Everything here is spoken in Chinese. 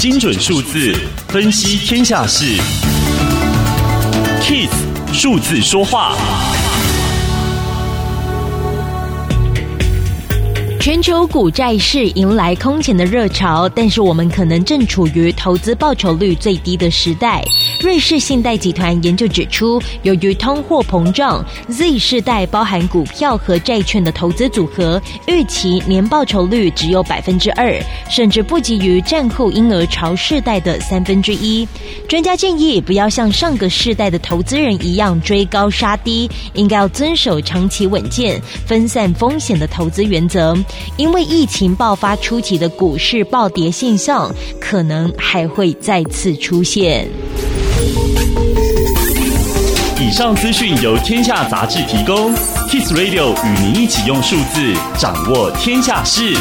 精准数字分析天下事，KIS 数字说话。全球股债市迎来空前的热潮，但是我们可能正处于投资报酬率最低的时代。瑞士信贷集团研究指出，由于通货膨胀，Z 世代包含股票和债券的投资组合，预期年报酬率只有百分之二，甚至不及于战后婴儿潮世代的三分之一。专家建议，不要像上个世代的投资人一样追高杀低，应该要遵守长期稳健、分散风险的投资原则。因为疫情爆发初期的股市暴跌现象，可能还会再次出现。以上资讯由天下杂志提供，Kiss Radio 与您一起用数字掌握天下事。